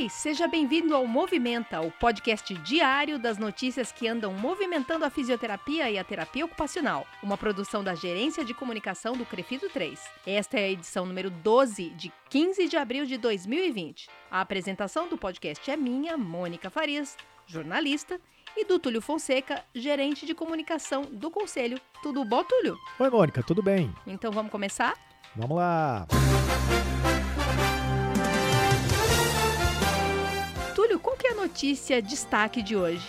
Oi, seja bem-vindo ao Movimenta, o podcast diário das notícias que andam movimentando a fisioterapia e a terapia ocupacional, uma produção da Gerência de Comunicação do Crefito 3. Esta é a edição número 12, de 15 de abril de 2020. A apresentação do podcast é minha, Mônica Farias, jornalista, e do Túlio Fonseca, gerente de comunicação do Conselho. Tudo bom, Túlio? Oi, Mônica, tudo bem? Então vamos começar? Vamos lá! Túlio, notícia destaque de hoje?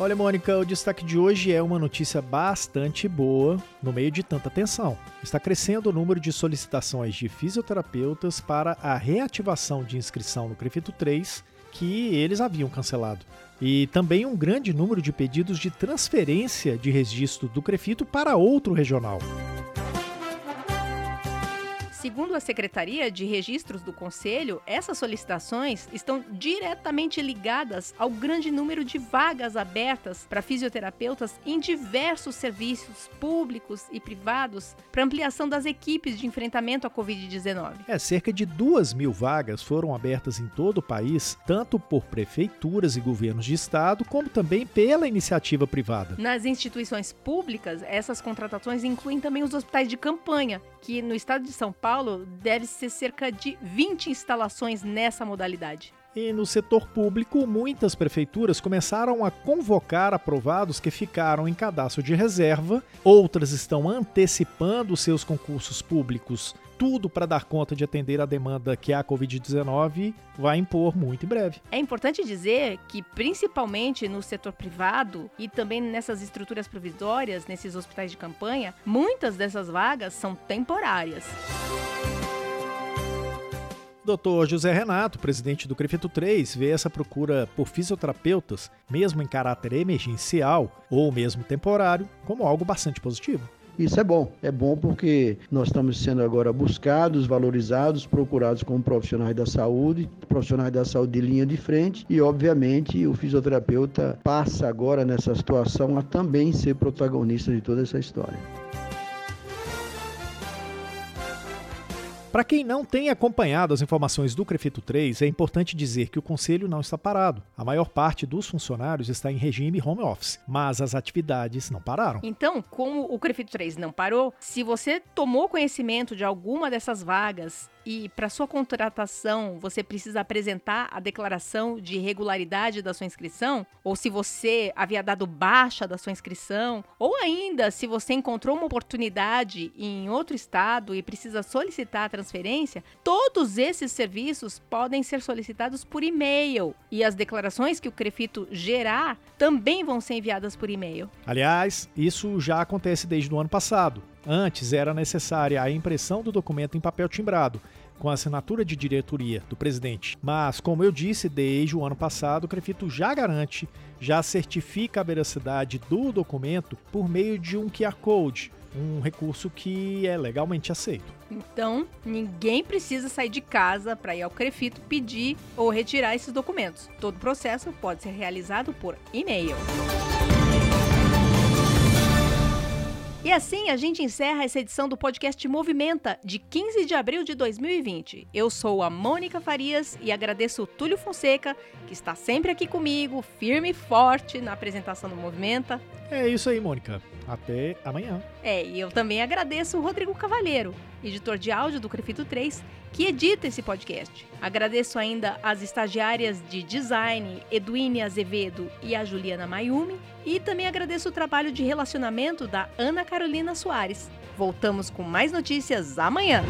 Olha, Mônica, o destaque de hoje é uma notícia bastante boa no meio de tanta tensão. Está crescendo o número de solicitações de fisioterapeutas para a reativação de inscrição no Crefito 3 que eles haviam cancelado. E também um grande número de pedidos de transferência de registro do Crefito para outro regional. Segundo a Secretaria de Registros do Conselho, essas solicitações estão diretamente ligadas ao grande número de vagas abertas para fisioterapeutas em diversos serviços públicos e privados para ampliação das equipes de enfrentamento à Covid-19. É, cerca de duas mil vagas foram abertas em todo o país, tanto por prefeituras e governos de estado, como também pela iniciativa privada. Nas instituições públicas, essas contratações incluem também os hospitais de campanha, que no estado de São Paulo deve ser cerca de 20 instalações nessa modalidade. E no setor público, muitas prefeituras começaram a convocar aprovados que ficaram em cadastro de reserva, outras estão antecipando seus concursos públicos tudo para dar conta de atender a demanda que a Covid-19 vai impor muito em breve. É importante dizer que, principalmente no setor privado e também nessas estruturas provisórias, nesses hospitais de campanha, muitas dessas vagas são temporárias. Dr. José Renato, presidente do Crefito 3, vê essa procura por fisioterapeutas, mesmo em caráter emergencial ou mesmo temporário, como algo bastante positivo. Isso é bom. É bom porque nós estamos sendo agora buscados, valorizados, procurados como profissionais da saúde, profissionais da saúde de linha de frente e, obviamente, o fisioterapeuta passa agora nessa situação a também ser protagonista de toda essa história. Para quem não tem acompanhado as informações do Crefito 3, é importante dizer que o conselho não está parado. A maior parte dos funcionários está em regime home office, mas as atividades não pararam. Então, como o Crefito 3 não parou, se você tomou conhecimento de alguma dessas vagas e para sua contratação você precisa apresentar a declaração de regularidade da sua inscrição, ou se você havia dado baixa da sua inscrição, ou ainda se você encontrou uma oportunidade em outro estado e precisa solicitar a transferência, todos esses serviços podem ser solicitados por e-mail e as declarações que o Crefito gerar também vão ser enviadas por e-mail. Aliás, isso já acontece desde o ano passado. Antes era necessária a impressão do documento em papel timbrado, com a assinatura de diretoria do presidente. Mas, como eu disse, desde o ano passado, o Crefito já garante, já certifica a veracidade do documento por meio de um QR Code, um recurso que é legalmente aceito. Então, ninguém precisa sair de casa para ir ao Crefito pedir ou retirar esses documentos. Todo o processo pode ser realizado por e-mail. E assim a gente encerra essa edição do podcast Movimenta, de 15 de abril de 2020. Eu sou a Mônica Farias e agradeço o Túlio Fonseca, que está sempre aqui comigo, firme e forte na apresentação do Movimenta. É isso aí, Mônica. Até amanhã. É, e eu também agradeço o Rodrigo Cavalheiro, editor de áudio do Crefito 3, que edita esse podcast. Agradeço ainda as estagiárias de design, Eduine Azevedo e a Juliana Mayumi, e também agradeço o trabalho de relacionamento da Ana Carolina Soares. Voltamos com mais notícias amanhã.